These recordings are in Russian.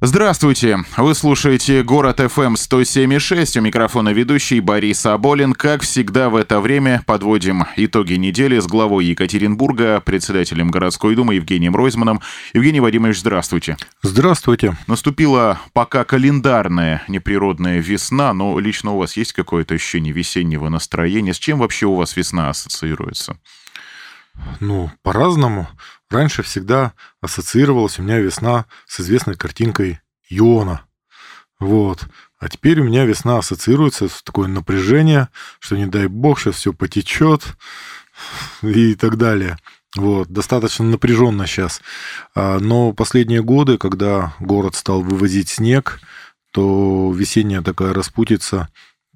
Здравствуйте! Вы слушаете «Город FM 107.6». У микрофона ведущий Борис Аболин. Как всегда в это время подводим итоги недели с главой Екатеринбурга, председателем городской думы Евгением Ройзманом. Евгений Вадимович, здравствуйте. Здравствуйте. Наступила пока календарная неприродная весна, но лично у вас есть какое-то ощущение весеннего настроения? С чем вообще у вас весна ассоциируется? Ну, по-разному. Раньше всегда ассоциировалась у меня весна с известной картинкой Иона. Вот. А теперь у меня весна ассоциируется с такое напряжение, что не дай бог, сейчас все потечет и так далее. Вот, достаточно напряженно сейчас. А, но последние годы, когда город стал вывозить снег, то весенняя такая распутица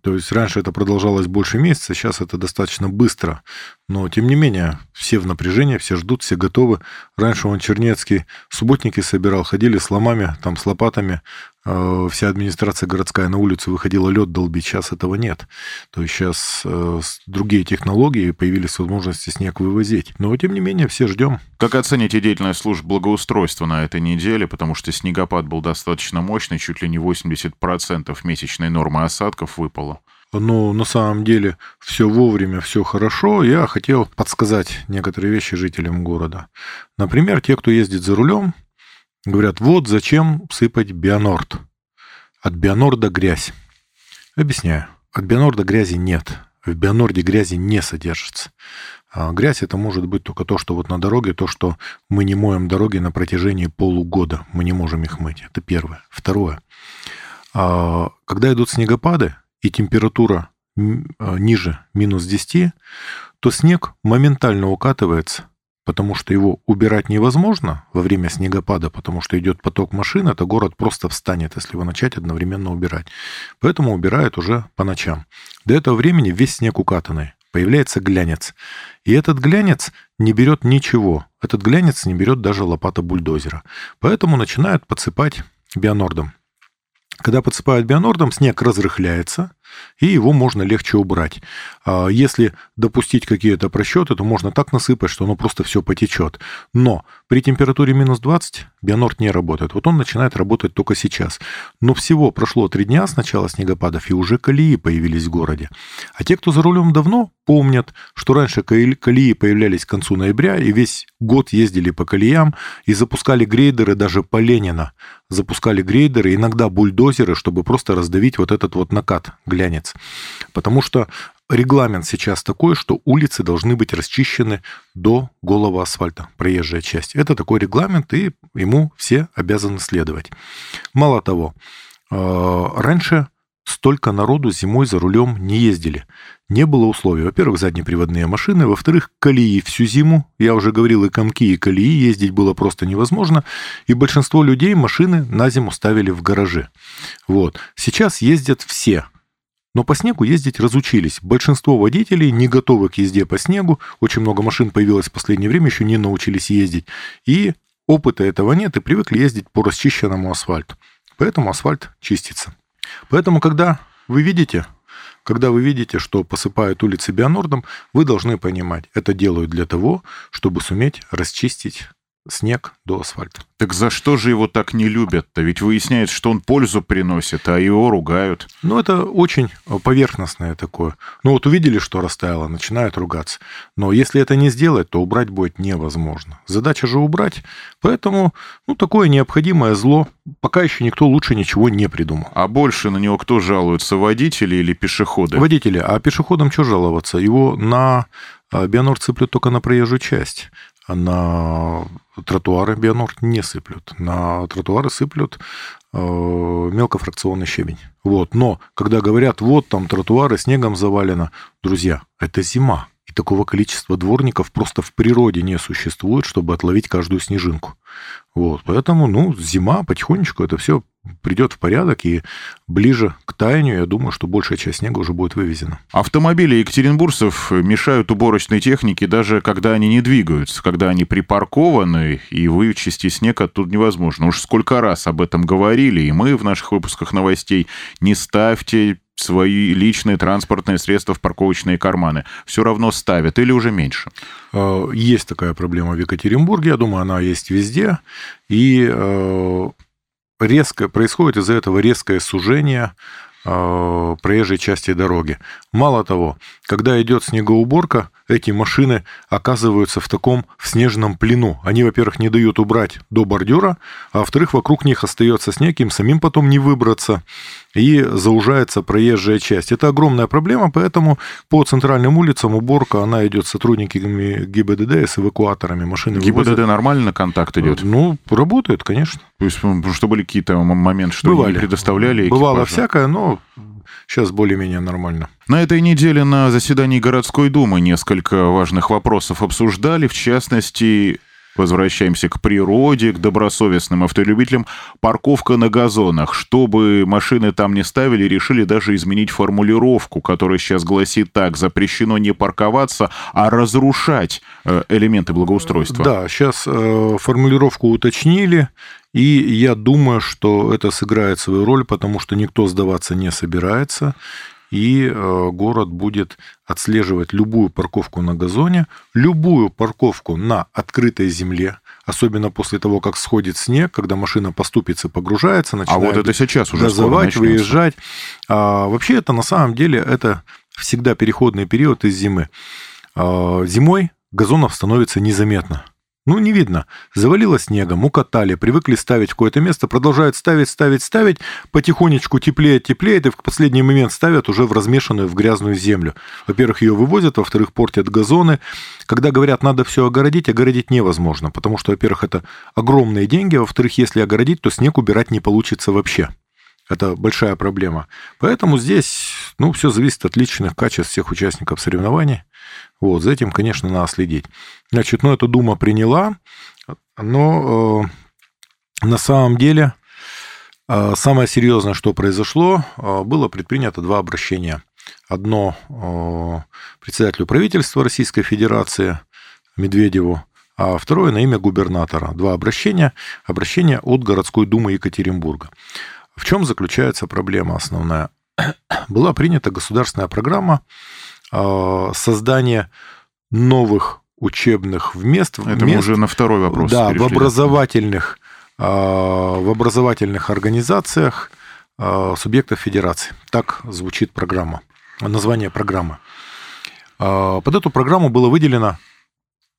то есть раньше это продолжалось больше месяца, сейчас это достаточно быстро. Но, тем не менее, все в напряжении, все ждут, все готовы. Раньше он Чернецкий субботники собирал, ходили с ломами, там, с лопатами. Э, вся администрация городская на улицу выходила лед долбить. Сейчас этого нет. То есть сейчас э, другие технологии, появились возможности снег вывозить. Но, тем не менее, все ждем. Как оцените деятельность служб благоустройства на этой неделе? Потому что снегопад был достаточно мощный, чуть ли не 80% месячной нормы осадков выпало но на самом деле все вовремя, все хорошо. Я хотел подсказать некоторые вещи жителям города. Например, те, кто ездит за рулем, говорят, вот зачем сыпать бионорд. От бионорда грязь. Объясняю. От бионорда грязи нет. В бионорде грязи не содержится. А грязь это может быть только то, что вот на дороге, то, что мы не моем дороги на протяжении полугода. Мы не можем их мыть. Это первое. Второе. А когда идут снегопады, и температура а, ниже минус 10, то снег моментально укатывается, потому что его убирать невозможно во время снегопада, потому что идет поток машин, это город просто встанет, если его начать одновременно убирать. Поэтому убирают уже по ночам. До этого времени весь снег укатанный. Появляется глянец. И этот глянец не берет ничего. Этот глянец не берет даже лопата бульдозера. Поэтому начинают подсыпать бионордом. Когда подсыпают бионордом, снег разрыхляется, и его можно легче убрать. А если допустить какие-то просчеты, то можно так насыпать, что оно просто все потечет. Но при температуре минус 20 бионорд не работает. Вот он начинает работать только сейчас. Но всего прошло три дня с начала снегопадов, и уже колеи появились в городе. А те, кто за рулем давно, помнят, что раньше колеи появлялись к концу ноября, и весь год ездили по колеям и запускали грейдеры даже по Ленина. Запускали грейдеры, иногда бульдозеры, чтобы просто раздавить вот этот вот накат, глянец. Потому что регламент сейчас такой, что улицы должны быть расчищены до голого асфальта, проезжая часть. Это такой регламент, и ему все обязаны следовать. Мало того, э, раньше столько народу зимой за рулем не ездили. Не было условий. Во-первых, заднеприводные машины. Во-вторых, колеи всю зиму. Я уже говорил, и комки, и колеи ездить было просто невозможно. И большинство людей машины на зиму ставили в гаражи. Вот. Сейчас ездят все. Но по снегу ездить разучились. Большинство водителей не готовы к езде по снегу. Очень много машин появилось в последнее время, еще не научились ездить. И опыта этого нет, и привыкли ездить по расчищенному асфальту. Поэтому асфальт чистится. Поэтому, когда вы видите, когда вы видите, что посыпают улицы бионордом, вы должны понимать, это делают для того, чтобы суметь расчистить снег до асфальта. Так за что же его так не любят-то? Ведь выясняется, что он пользу приносит, а его ругают. Ну, это очень поверхностное такое. Ну, вот увидели, что растаяло, начинают ругаться. Но если это не сделать, то убрать будет невозможно. Задача же убрать. Поэтому, ну, такое необходимое зло. Пока еще никто лучше ничего не придумал. А больше на него кто жалуется, водители или пешеходы? Водители. А пешеходам что жаловаться? Его на а, Бионор цеплют только на проезжую часть на тротуары бионорд не сыплют. На тротуары сыплют э, мелкофракционный щебень. Вот. Но когда говорят, вот там тротуары снегом завалено, друзья, это зима. И такого количества дворников просто в природе не существует, чтобы отловить каждую снежинку. Вот, поэтому, ну, зима, потихонечку это все придет в порядок, и ближе к таянию, я думаю, что большая часть снега уже будет вывезена. Автомобили екатеринбургцев мешают уборочной технике даже когда они не двигаются, когда они припаркованы, и вычисти снег оттуда невозможно. Уж сколько раз об этом говорили, и мы в наших выпусках новостей. Не ставьте свои личные транспортные средства в парковочные карманы. Все равно ставят или уже меньше? Э, есть такая проблема в Екатеринбурге, я думаю, она есть везде. И э, резко, происходит из-за этого резкое сужение проезжей части дороги. Мало того, когда идет снегоуборка, эти машины оказываются в таком в снежном плену. Они, во-первых, не дают убрать до бордюра, а во-вторых, вокруг них остается снег, им самим потом не выбраться, и заужается проезжая часть. Это огромная проблема, поэтому по центральным улицам уборка, она идет с сотрудниками ГИБДД, с эвакуаторами машины. ГИБДД вывозят. нормально контакт идет? Ну, работает, конечно. То есть, что были какие-то моменты, что Бывали. не предоставляли экипажа? Бывало всякое, но сейчас более-менее нормально. На этой неделе на заседании городской думы несколько важных вопросов обсуждали, в частности, Возвращаемся к природе, к добросовестным автолюбителям. Парковка на газонах. Чтобы машины там не ставили, решили даже изменить формулировку, которая сейчас гласит так. Запрещено не парковаться, а разрушать э, элементы благоустройства. Да, сейчас э, формулировку уточнили. И я думаю, что это сыграет свою роль, потому что никто сдаваться не собирается. И э, город будет отслеживать любую парковку на газоне, любую парковку на открытой земле, особенно после того, как сходит снег, когда машина поступится, погружается, начинает а вот это сейчас уже газовать, выезжать. А, вообще это на самом деле это всегда переходный период из зимы. А, зимой газонов становится незаметно. Ну, не видно. Завалило снегом, укатали, привыкли ставить в какое-то место, продолжают ставить, ставить, ставить, потихонечку теплеет, теплеет, и в последний момент ставят уже в размешанную, в грязную землю. Во-первых, ее вывозят, во-вторых, портят газоны. Когда говорят, надо все огородить, огородить невозможно, потому что, во-первых, это огромные деньги, а во-вторых, если огородить, то снег убирать не получится вообще. Это большая проблема. Поэтому здесь, ну, все зависит от личных качеств всех участников соревнований. Вот, за этим, конечно, надо следить. Значит, ну, эта Дума приняла, но э, на самом деле э, самое серьезное, что произошло, э, было предпринято два обращения. Одно э, председателю правительства Российской Федерации Медведеву, а второе на имя губернатора. Два обращения. Обращение от городской думы Екатеринбурга. В чем заключается проблема основная? Была принята государственная программа а, создание новых учебных мест. Это мест, уже на второй вопрос. Да, перешли. в образовательных, а, в образовательных организациях а, субъектов федерации. Так звучит программа, название программы. Под эту программу было выделено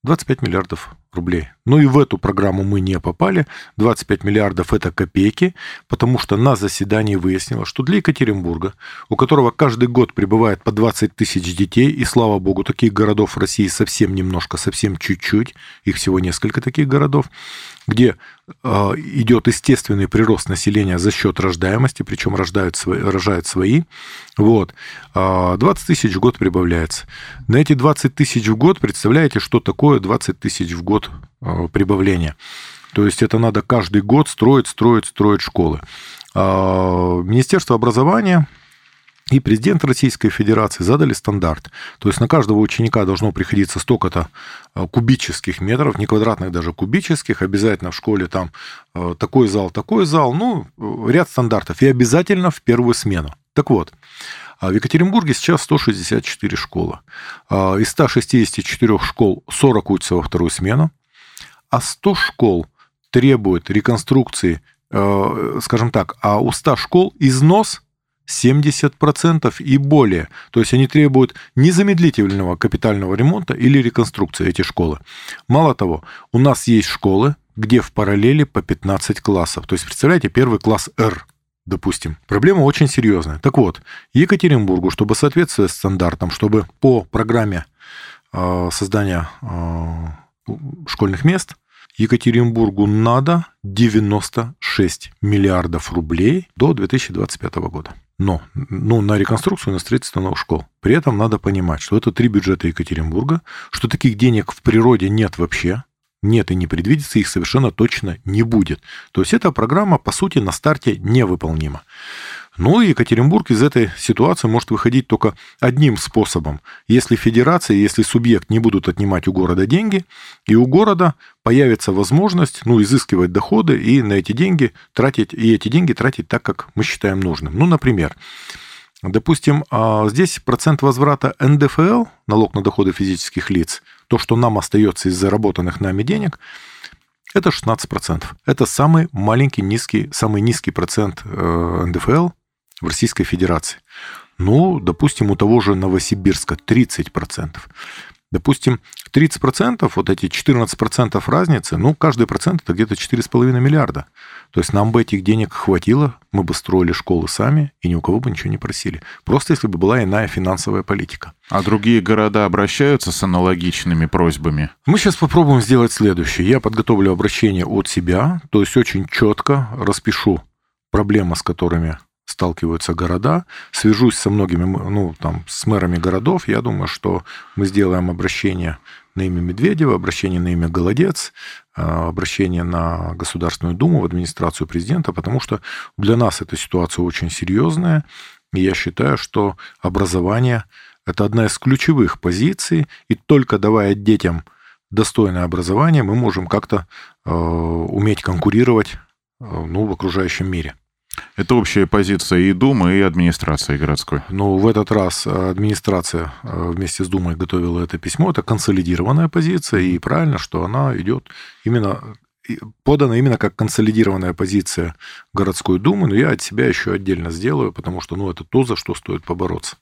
25 миллиардов рублей. Ну и в эту программу мы не попали. 25 миллиардов – это копейки, потому что на заседании выяснилось, что для Екатеринбурга, у которого каждый год прибывает по 20 тысяч детей, и слава богу, таких городов в России совсем немножко, совсем чуть-чуть, их всего несколько таких городов, где э, идет естественный прирост населения за счет рождаемости, причем рождают свои, рожают свои. Вот. Э, а, 20 тысяч в год прибавляется. На эти 20 тысяч в год, представляете, что такое 20 тысяч в год э, прибавления? То есть это надо каждый год строить, строить, строить школы. Министерство образования и президент Российской Федерации задали стандарт. То есть на каждого ученика должно приходиться столько-то э, кубических метров, не квадратных, даже кубических. Обязательно в школе там э, такой зал, такой зал. Ну, ряд стандартов. И обязательно в первую смену. Так вот, а в Екатеринбурге сейчас 164 школы. А из 164 школ 40 учатся во вторую смену, а 100 школ требуют реконструкции, э, скажем так, а у 100 школ износ 70% и более. То есть они требуют незамедлительного капитального ремонта или реконструкции эти школы. Мало того, у нас есть школы, где в параллели по 15 классов. То есть, представляете, первый класс R, допустим. Проблема очень серьезная. Так вот, Екатеринбургу, чтобы соответствовать стандартам, чтобы по программе э, создания э, школьных мест Екатеринбургу надо 96 миллиардов рублей до 2025 года. Но ну, на реконструкцию, на строительство новых школ. При этом надо понимать, что это три бюджета Екатеринбурга, что таких денег в природе нет вообще, нет и не предвидится, их совершенно точно не будет. То есть эта программа, по сути, на старте невыполнима. Ну и Екатеринбург из этой ситуации может выходить только одним способом. Если федерация, если субъект не будут отнимать у города деньги, и у города появится возможность ну, изыскивать доходы и на эти деньги тратить, и эти деньги тратить так, как мы считаем нужным. Ну, например, Допустим, а, здесь процент возврата НДФЛ, налог на доходы физических лиц, то, что нам остается из заработанных нами денег, это 16%. Это самый маленький, низкий, самый низкий процент э, НДФЛ в Российской Федерации. Ну, допустим, у того же Новосибирска 30%. Допустим, 30%, вот эти 14% разницы, ну, каждый процент это где-то 4,5 миллиарда. То есть нам бы этих денег хватило, мы бы строили школы сами, и ни у кого бы ничего не просили. Просто если бы была иная финансовая политика. А другие города обращаются с аналогичными просьбами? Мы сейчас попробуем сделать следующее. Я подготовлю обращение от себя, то есть очень четко распишу проблемы, с которыми сталкиваются города. Свяжусь со многими, ну, там, с мэрами городов. Я думаю, что мы сделаем обращение на имя Медведева, обращение на имя Голодец, а, обращение на Государственную Думу, в администрацию президента, потому что для нас эта ситуация очень серьезная. И я считаю, что образование – это одна из ключевых позиций, и только давая детям достойное образование, мы можем как-то э, уметь конкурировать э, ну, в окружающем мире. Это общая позиция и Думы, и администрации городской. Ну, в этот раз администрация э, вместе с Думой готовила это письмо. Это консолидированная позиция, и правильно, что она идет именно подана именно как консолидированная позиция городской думы, но я от себя еще отдельно сделаю, потому что ну, это то, за что стоит побороться.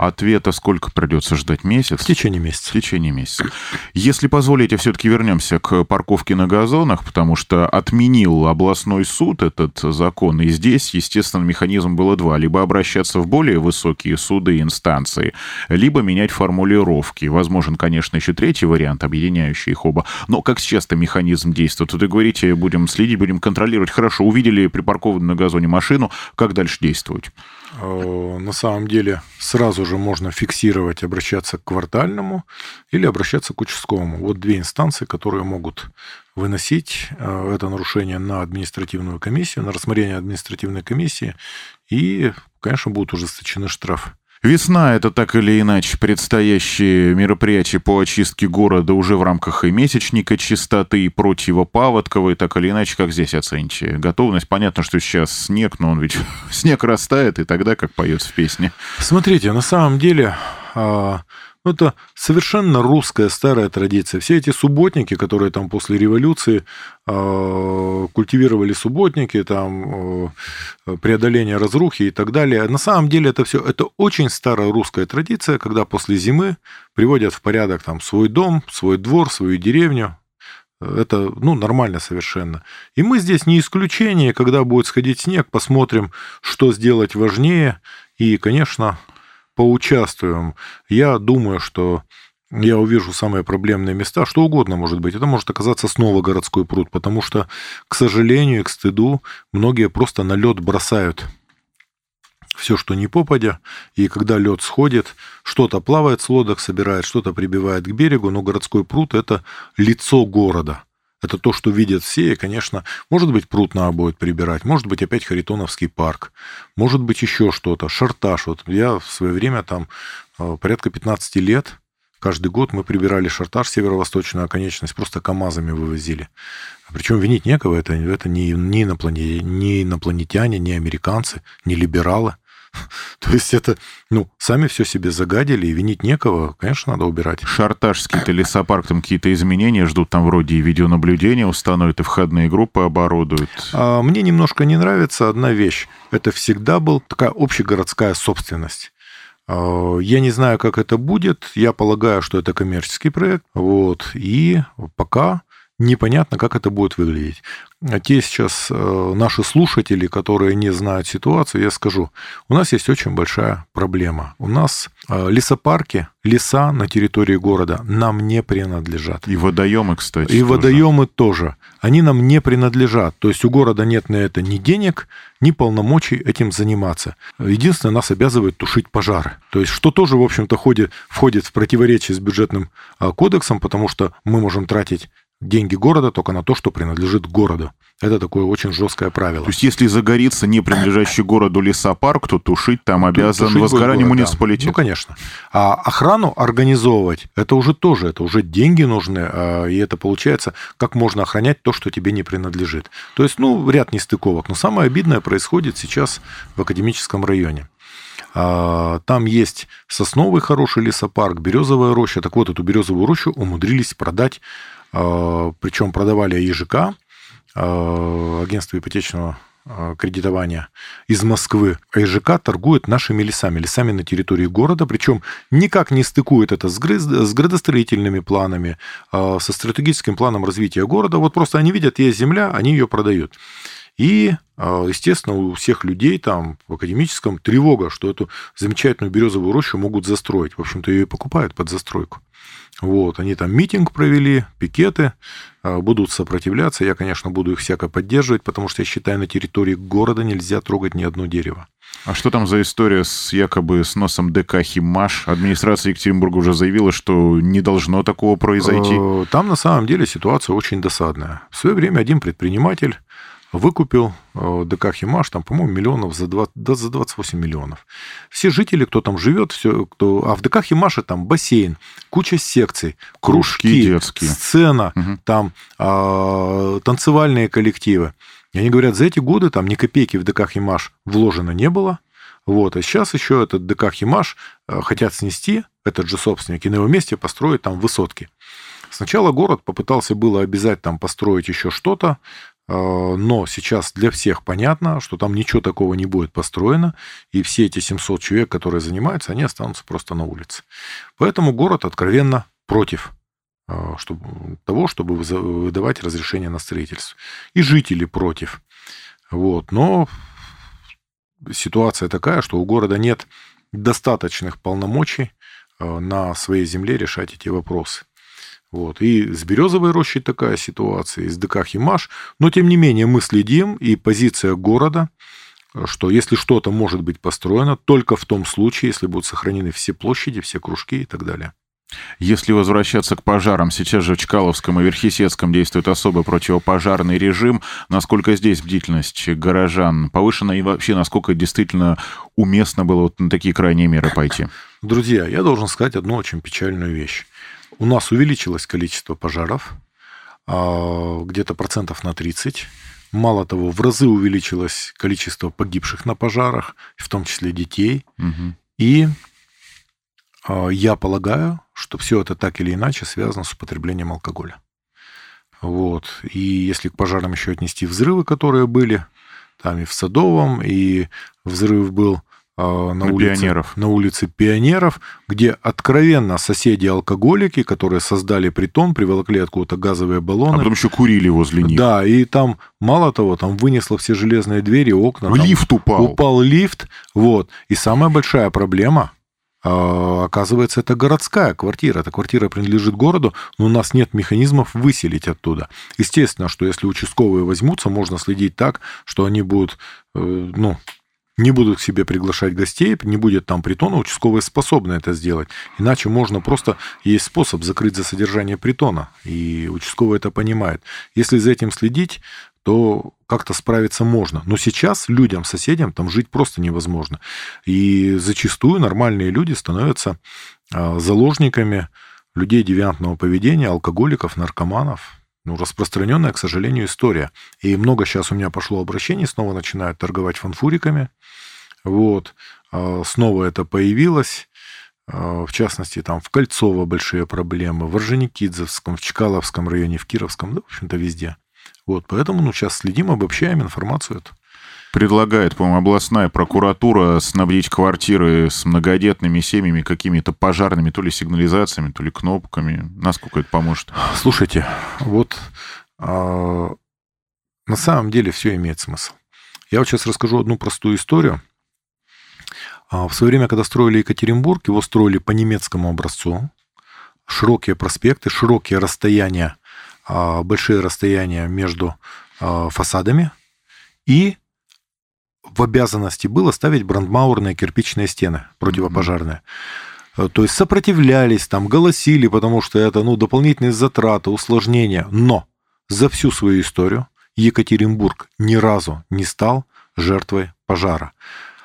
Ответа сколько придется ждать? Месяц? В течение месяца. В течение месяца. Если позволите, все-таки вернемся к парковке на газонах, потому что отменил областной суд этот закон, и здесь, естественно, механизм было два. Либо обращаться в более высокие суды и инстанции, либо менять формулировки. Возможен, конечно, еще третий вариант, объединяющий их оба. Но как сейчас-то механизм действует? Вы говорите, будем следить, будем контролировать. Хорошо, увидели припаркованную на газоне машину, как дальше действовать? Э, на самом деле сразу же можно фиксировать, обращаться к квартальному или обращаться к участковому. Вот две инстанции, которые могут выносить э, это нарушение на административную комиссию, на рассмотрение административной комиссии, и, конечно, будут ужесточены штрафы. Весна — это так или иначе предстоящее мероприятие по очистке города уже в рамках и месячника чистоты, и противопаводковой, так или иначе, как здесь оцените? Готовность, понятно, что сейчас снег, но он ведь снег растает, и тогда, как поется в песне. Смотрите, на самом деле а, ну, это совершенно русская старая традиция. Все эти субботники, которые там после революции э, культивировали субботники, там э, преодоление разрухи и так далее. На самом деле это все это очень старая русская традиция, когда после зимы приводят в порядок там свой дом, свой двор, свою деревню, это, ну, нормально совершенно. И мы здесь не исключение, когда будет сходить снег, посмотрим, что сделать важнее. И, конечно, поучаствуем. Я думаю, что я увижу самые проблемные места, что угодно может быть. Это может оказаться снова городской пруд, потому что, к сожалению к стыду, многие просто на лед бросают все, что не попадя, и когда лед сходит, что-то плавает с лодок, собирает, что-то прибивает к берегу, но городской пруд – это лицо города – это то, что видят все, и, конечно, может быть, пруд надо будет прибирать, может быть, опять Харитоновский парк, может быть, еще что-то, шартаж. Вот я в свое время там э, порядка 15 лет, каждый год мы прибирали шартаж, северо-восточную оконечность, просто КАМАЗами вывозили. Причем винить некого, это, это не, не, инопланетяне, не инопланетяне, не американцы, не либералы. То есть это, ну, сами все себе загадили, и винить некого, конечно, надо убирать. Шартажский-то лесопарк, там какие-то изменения ждут, там вроде и видеонаблюдение установят, и входные группы оборудуют. А мне немножко не нравится одна вещь. Это всегда была такая общегородская собственность. А, я не знаю, как это будет. Я полагаю, что это коммерческий проект. Вот. И пока непонятно, как это будет выглядеть. А те сейчас э, наши слушатели, которые не знают ситуацию, я скажу, у нас есть очень большая проблема. У нас э, лесопарки, леса на территории города нам не принадлежат. И водоемы, кстати. И тоже. водоемы тоже. Они нам не принадлежат. То есть у города нет на это ни денег, ни полномочий этим заниматься. Единственное, нас обязывает тушить пожары. То есть что тоже, в общем-то, входит, входит в противоречие с бюджетным а, кодексом, потому что мы можем тратить деньги города только на то, что принадлежит городу. Это такое очень жесткое правило. То есть, если загорится не принадлежащий городу лесопарк, то тушить там обязан тушить возгорание город, муниципалитет. Да. Ну, конечно. А охрану организовывать, это уже тоже, это уже деньги нужны, а, и это получается, как можно охранять то, что тебе не принадлежит. То есть, ну, ряд нестыковок. Но самое обидное происходит сейчас в академическом районе. А, там есть сосновый хороший лесопарк, березовая роща. Так вот, эту березовую рощу умудрились продать, причем продавали ЕЖК, агентство ипотечного кредитования из Москвы, а ИЖК торгует нашими лесами, лесами на территории города, причем никак не стыкует это с градостроительными планами, со стратегическим планом развития города. Вот просто они видят, есть земля, они ее продают. И, а, естественно, у всех людей там в академическом тревога, что эту замечательную березовую рощу могут застроить. В общем-то, ее и покупают под застройку. Вот, они там митинг провели, пикеты, а, будут сопротивляться. Я, конечно, буду их всяко поддерживать, потому что я считаю, на территории города нельзя трогать ни одно дерево. А что там за история с якобы сносом ДК «Химаш»? Администрация Екатеринбурга уже заявила, что не должно такого произойти. Э, там на самом деле ситуация очень досадная. В свое время один предприниматель выкупил э, ДК «Химаш», там, по-моему, миллионов за, 20, да, за 28 миллионов. Все жители, кто там живет, все, кто... а в ДК «Химаше» там бассейн, куча секций, кружки, кружки детские. сцена, угу. там э, танцевальные коллективы. И они говорят, за эти годы там ни копейки в ДК «Химаш» вложено не было, вот, а сейчас еще этот ДК «Химаш» э, хотят снести, этот же собственник, и на его месте построить там высотки. Сначала город попытался было обязать там построить еще что-то, но сейчас для всех понятно, что там ничего такого не будет построено, и все эти 700 человек, которые занимаются, они останутся просто на улице. Поэтому город откровенно против э, чтобы, того, чтобы выдавать разрешение на строительство. И жители против. Вот. Но ситуация такая, что у города нет достаточных полномочий э, на своей земле решать эти вопросы. Вот. И с Березовой рощей такая ситуация, и с ДК «Химаш». Но, тем не менее, мы следим, и позиция города, что если что-то может быть построено, только в том случае, если будут сохранены все площади, все кружки и так далее. Если возвращаться к пожарам, сейчас же в Чкаловском и Верхесецком действует особый противопожарный режим. Насколько здесь бдительность горожан повышена и вообще насколько действительно уместно было вот на такие крайние меры пойти? Друзья, я должен сказать одну очень печальную вещь у нас увеличилось количество пожаров а, где-то процентов на 30. Мало того, в разы увеличилось количество погибших на пожарах, в том числе детей. Угу. И а, я полагаю, что все это так или иначе связано с употреблением алкоголя. Вот. И если к пожарам еще отнести взрывы, которые были, там и в Садовом, и взрыв был на, на, улице, пионеров. на улице Пионеров, где откровенно соседи-алкоголики, которые создали притон, приволокли откуда-то газовые баллоны. А потом еще курили возле них. Да, и там, мало того, там вынесло все железные двери, окна. Лифт упал. Упал лифт, вот. И самая большая проблема, а, оказывается, это городская квартира. Эта квартира принадлежит городу, но у нас нет механизмов выселить оттуда. Естественно, что если участковые возьмутся, можно следить так, что они будут, э, ну, не будут к себе приглашать гостей, не будет там притона, участковые способны это сделать. Иначе можно просто... Есть способ закрыть за содержание притона, и участковый это понимает. Если за этим следить, то как-то справиться можно. Но сейчас людям, соседям там жить просто невозможно. И зачастую нормальные люди становятся а, заложниками людей девиантного поведения, алкоголиков, наркоманов. Ну, распространенная, к сожалению, история. И много сейчас у меня пошло обращений, снова начинают торговать фанфуриками. Вот. А, снова это появилось. А, в частности, там в Кольцово большие проблемы, в Орджоникидзевском, в Чкаловском районе, в Кировском, да, в общем-то, везде. Вот, поэтому, ну, сейчас следим, обобщаем информацию эту. Предлагает, по-моему, областная прокуратура снабдить квартиры с многодетными семьями какими-то пожарными, то ли сигнализациями, то ли кнопками. Насколько это поможет? Слушайте, вот а, на самом деле все имеет смысл. Я вот сейчас расскажу одну простую историю. А, в свое время, когда строили Екатеринбург, его строили по немецкому образцу. Широкие проспекты, широкие расстояния, а, большие расстояния между фасадами. И в обязанности было ставить брандмаурные кирпичные стены противопожарные. То есть сопротивлялись, там, голосили, потому что это ну, дополнительные затраты, усложнения. Но за всю свою историю Екатеринбург ни разу не стал жертвой пожара.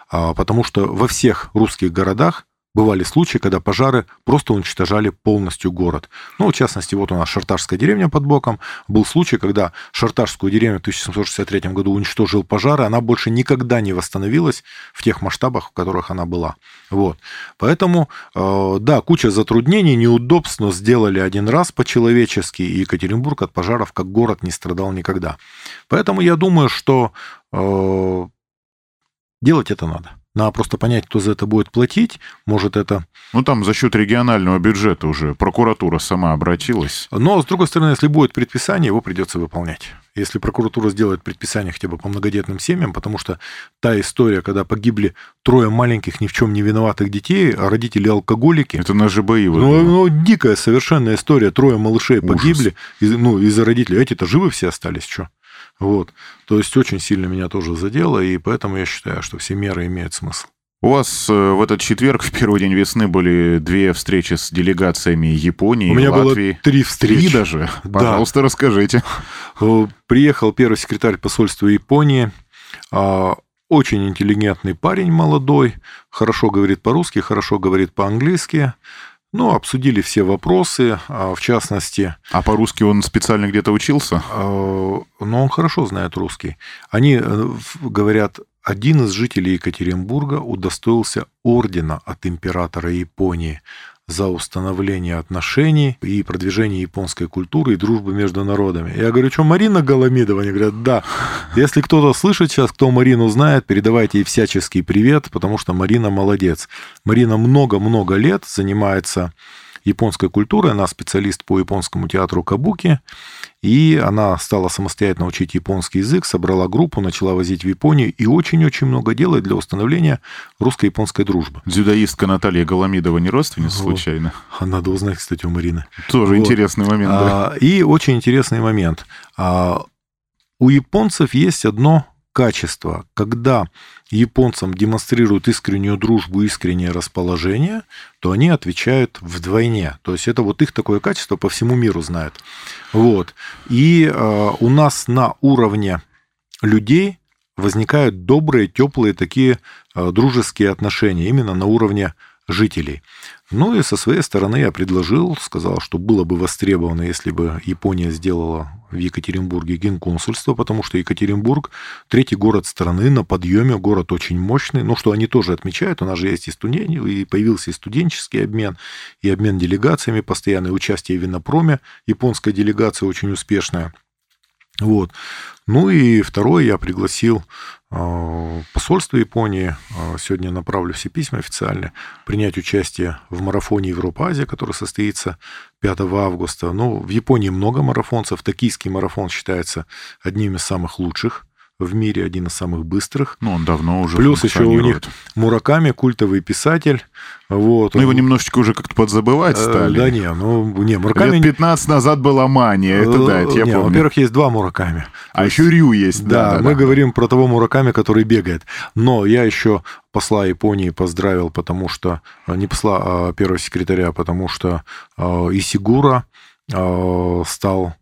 А, потому что во всех русских городах бывали случаи, когда пожары просто уничтожали полностью город. Ну, в частности, вот у нас Шарташская деревня под боком. Был случай, когда Шарташскую деревню в 1763 году уничтожил пожар, и она больше никогда не восстановилась в тех масштабах, в которых она была. Вот. Поэтому, э, да, куча затруднений, неудобств, но сделали один раз по-человечески, и Екатеринбург от пожаров как город не страдал никогда. Поэтому я думаю, что э, делать это надо. Надо просто понять, кто за это будет платить. Может, это... Ну, там за счет регионального бюджета уже прокуратура сама обратилась. Но, с другой стороны, если будет предписание, его придется выполнять. Если прокуратура сделает предписание хотя бы по многодетным семьям, потому что та история, когда погибли трое маленьких ни в чем не виноватых детей, а родители алкоголики... Это на ЖБИ. Ну, ну, дикая совершенно история. Трое малышей Ужас. погибли из, ну, из-за родителей. Эти-то живы все остались, что? Вот. То есть очень сильно меня тоже задело, и поэтому я считаю, что все меры имеют смысл. У вас э, в этот четверг, в первый день весны, были две встречи с делегациями Японии, У меня Латвии. было три встречи. Три даже? Пожалуйста, да. расскажите. Э, приехал первый секретарь посольства Японии, а, очень интеллигентный парень молодой, хорошо говорит по-русски, хорошо говорит по-английски. Ну, обсудили все вопросы, а, в частности... А по-русски он специально где-то учился? А, ну, он хорошо знает русский. Они э, говорят, один из жителей Екатеринбурга удостоился ордена от императора Японии за установление отношений и продвижение японской культуры и дружбы между народами. Я говорю, что Марина Голомидова? Они говорят, да. Если кто-то слышит сейчас, кто Марину знает, передавайте ей всяческий привет, потому что Марина молодец. Марина много-много лет занимается японской культуры, она специалист по японскому театру Кабуки, и она стала самостоятельно учить японский язык, собрала группу, начала возить в Японию и очень-очень много делает для установления русско-японской дружбы. Дзюдоистка Наталья Голомидова не родственница вот. случайно? А надо узнать, кстати, у Марины. Тоже вот. интересный момент, да. А, и очень интересный момент. А, у японцев есть одно качество, когда японцам демонстрируют искреннюю дружбу, искреннее расположение, то они отвечают вдвойне. То есть это вот их такое качество по всему миру знают. Вот. И э, у нас на уровне людей возникают добрые, теплые такие э, дружеские отношения именно на уровне жителей. Ну и со своей стороны я предложил, сказал, что было бы востребовано, если бы Япония сделала в Екатеринбурге генконсульство, потому что Екатеринбург третий город страны на подъеме, город очень мощный. Ну, что они тоже отмечают, у нас же есть и студенты, и появился и студенческий обмен, и обмен делегациями, постоянное участие в Винопроме, японская делегация очень успешная. Вот. Ну и второе, я пригласил посольство Японии, а, сегодня направлю все письма официально, принять участие в марафоне Европа-Азия, который состоится 5 августа. Ну, в Японии много марафонцев, токийский марафон считается одним из самых лучших в мире, один из самых быстрых. Ну, он давно уже Плюс еще у них Мураками, культовый писатель. Вот, ну, его немножечко уже как-то подзабывать э, стали. Да не, ну, не, Мураками... Лет 15 назад была мания, это да, это я не, помню. Во-первых, есть два Мураками. А есть... еще Рю есть. Да, да, да мы да. говорим про того Мураками, который бегает. Но я еще посла Японии поздравил, потому что... Э, не посла, а первого секретаря, потому что э, Исигура стал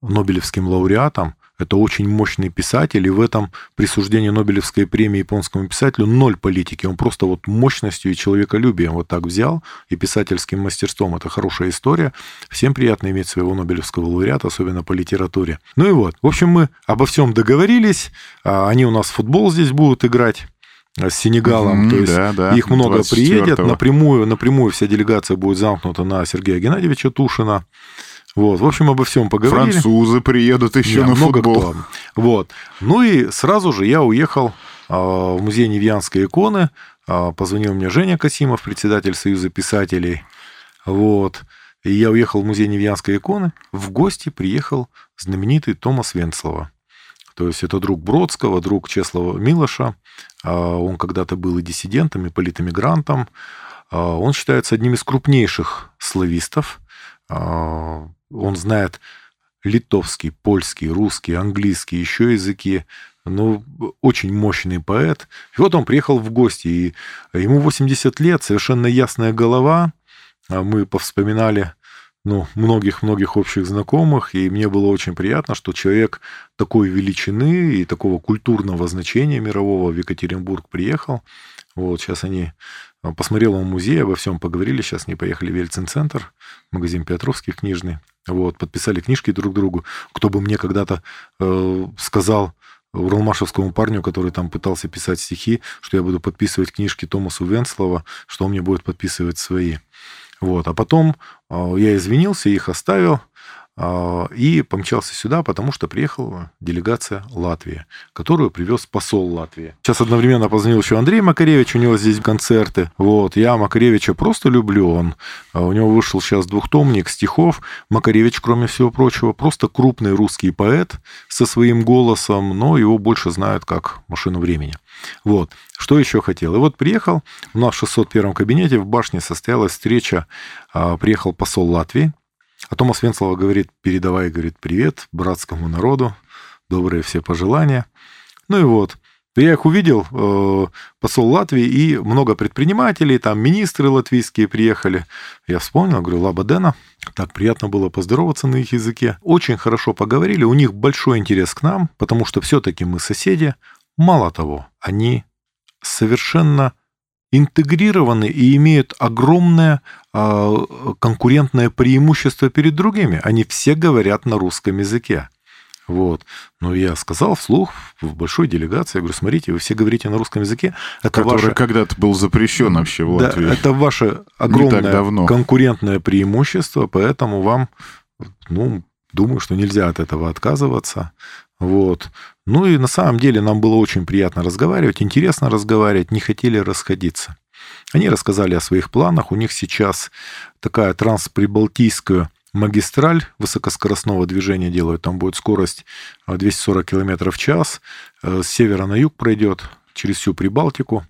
Нобелевским лауреатом это очень мощный писатель, и в этом присуждении Нобелевской премии японскому писателю ноль политики. Он просто вот мощностью и человеколюбием вот так взял, и писательским мастерством. Это хорошая история. Всем приятно иметь своего Нобелевского лауреата, особенно по литературе. Ну и вот. В общем, мы обо всем договорились. А, они у нас в футбол здесь будут играть с Сенегалом, mm, то есть да, да, их много приедет, напрямую, напрямую вся делегация будет замкнута на Сергея Геннадьевича Тушина. Вот, в общем, обо всем поговорили. Французы приедут еще Нет, на много футбол. Кто. Вот. Ну и сразу же я уехал а, в музей Невьянской иконы. А, позвонил мне Женя Касимов, председатель Союза писателей. Вот. И я уехал в музей Невьянской иконы. В гости приехал знаменитый Томас Венцлова. То есть это друг Бродского, друг Чеслова Милоша. А, он когда-то был и диссидентом, и политэмигрантом. Он считается одним из крупнейших славистов он знает литовский, польский, русский, английский, еще языки. Ну, очень мощный поэт. И вот он приехал в гости, и ему 80 лет, совершенно ясная голова. А мы повспоминали ну, многих-многих общих знакомых, и мне было очень приятно, что человек такой величины и такого культурного значения мирового в Екатеринбург приехал. Вот, сейчас они посмотрел он музей, обо всем поговорили. Сейчас не поехали в Ельцин-центр, магазин Петровский книжный. Вот, подписали книжки друг другу. Кто бы мне когда-то э, сказал, уралмашевскому парню, который там пытался писать стихи, что я буду подписывать книжки Томасу Венслова, что он мне будет подписывать свои. Вот. А потом э, я извинился, их оставил, а, и помчался сюда, потому что приехала делегация Латвии, которую привез посол Латвии. Сейчас одновременно позвонил еще Андрей Макаревич, у него здесь концерты. Вот, я Макаревича просто люблю, он, а, у него вышел сейчас двухтомник стихов. Макаревич, кроме всего прочего, просто крупный русский поэт со своим голосом, но его больше знают как машину времени. Вот. Что еще хотел? И вот приехал, у нас в 601 кабинете в башне состоялась встреча, а, приехал посол Латвии, а Томас Венслова говорит, передавай, говорит, привет братскому народу, добрые все пожелания. Ну и вот, я их увидел, э, посол Латвии и много предпринимателей, там министры латвийские приехали. Я вспомнил, говорю, Лаба Дена, так приятно было поздороваться на их языке. Очень хорошо поговорили, у них большой интерес к нам, потому что все-таки мы соседи. Мало того, они совершенно интегрированы и имеют огромное э, конкурентное преимущество перед другими. Они все говорят на русском языке. Вот. Но я сказал вслух в большой делегации, я говорю, смотрите, вы все говорите на русском языке. Это Который ваше... когда-то был запрещен вообще в Латвии. Да, это ваше огромное конкурентное преимущество, поэтому вам, ну, думаю, что нельзя от этого отказываться. Вот. Ну и на самом деле нам было очень приятно разговаривать, интересно разговаривать, не хотели расходиться. Они рассказали о своих планах. У них сейчас такая трансприбалтийская магистраль высокоскоростного движения делают. Там будет скорость 240 км в час. Э, с севера на юг пройдет через всю Прибалтику.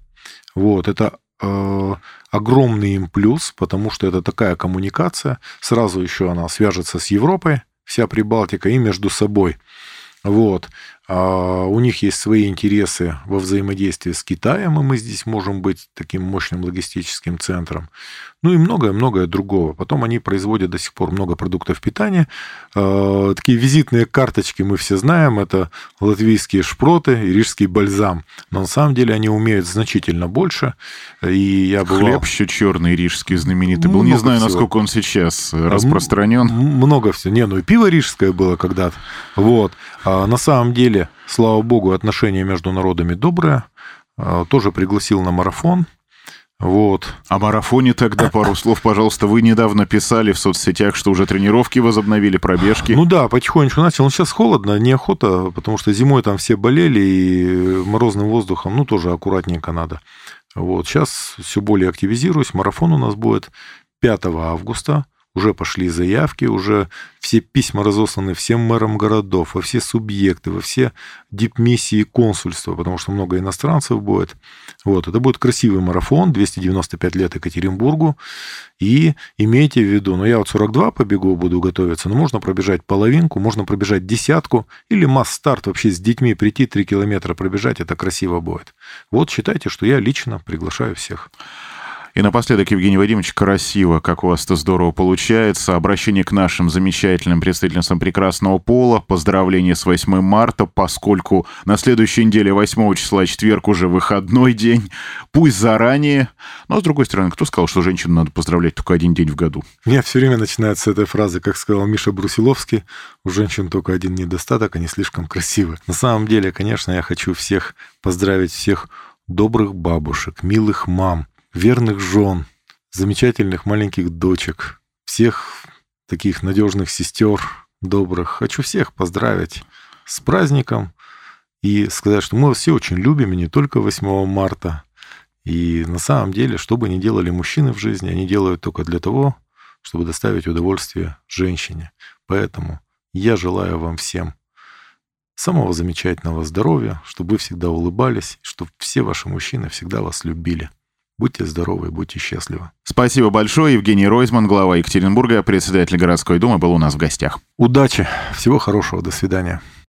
Вот, это э, огромный им плюс, потому что это такая коммуникация. Сразу еще она свяжется с Европой, вся Прибалтика, и между собой. Вот. А у них есть свои интересы во взаимодействии с Китаем, и мы здесь можем быть таким мощным логистическим центром. Ну и многое-многое другого. Потом они производят до сих пор много продуктов питания. А, такие визитные карточки мы все знаем. Это латвийские шпроты и рижский бальзам. Но на самом деле они умеют значительно больше. И я бывал... Хлеб еще черный рижский знаменитый был. Не знаю, всего. насколько он сейчас а, распространен. Много всего. Не, ну и пиво рижское было когда-то. Вот. А на самом деле, слава богу, отношения между народами добрые. А, тоже пригласил на марафон. Вот. О марафоне тогда пару слов, пожалуйста. Вы недавно писали в соцсетях, что уже тренировки возобновили, пробежки. Ну да, потихонечку начал. Но сейчас холодно, неохота, потому что зимой там все болели, и морозным воздухом, ну, тоже аккуратненько надо. Вот. Сейчас все более активизируюсь. Марафон у нас будет 5 августа уже пошли заявки, уже все письма разосланы всем мэрам городов, во все субъекты, во все дипмиссии консульства, потому что много иностранцев будет. Вот, это будет красивый марафон, 295 лет Екатеринбургу. И имейте в виду, ну я вот 42 побегу, буду готовиться, но можно пробежать половинку, можно пробежать десятку или масс-старт вообще с детьми прийти 3 километра пробежать, это красиво будет. Вот считайте, что я лично приглашаю всех. И напоследок, Евгений Вадимович, красиво, как у вас это здорово получается. Обращение к нашим замечательным представительницам прекрасного пола. Поздравление с 8 марта, поскольку на следующей неделе, 8 числа, четверг, уже выходной день. Пусть заранее. Но, с другой стороны, кто сказал, что женщину надо поздравлять только один день в году? Меня все время начинается с этой фразы, как сказал Миша Брусиловский, у женщин только один недостаток, они слишком красивы. На самом деле, конечно, я хочу всех поздравить, всех добрых бабушек, милых мам, верных жен, замечательных маленьких дочек, всех таких надежных сестер, добрых. Хочу всех поздравить с праздником и сказать, что мы вас все очень любим, и не только 8 марта. И на самом деле, что бы ни делали мужчины в жизни, они делают только для того, чтобы доставить удовольствие женщине. Поэтому я желаю вам всем самого замечательного здоровья, чтобы вы всегда улыбались, чтобы все ваши мужчины всегда вас любили. Будьте здоровы, будьте счастливы. Спасибо большое. Евгений Ройзман, глава Екатеринбурга, председатель городской думы, был у нас в гостях. Удачи, всего хорошего, до свидания.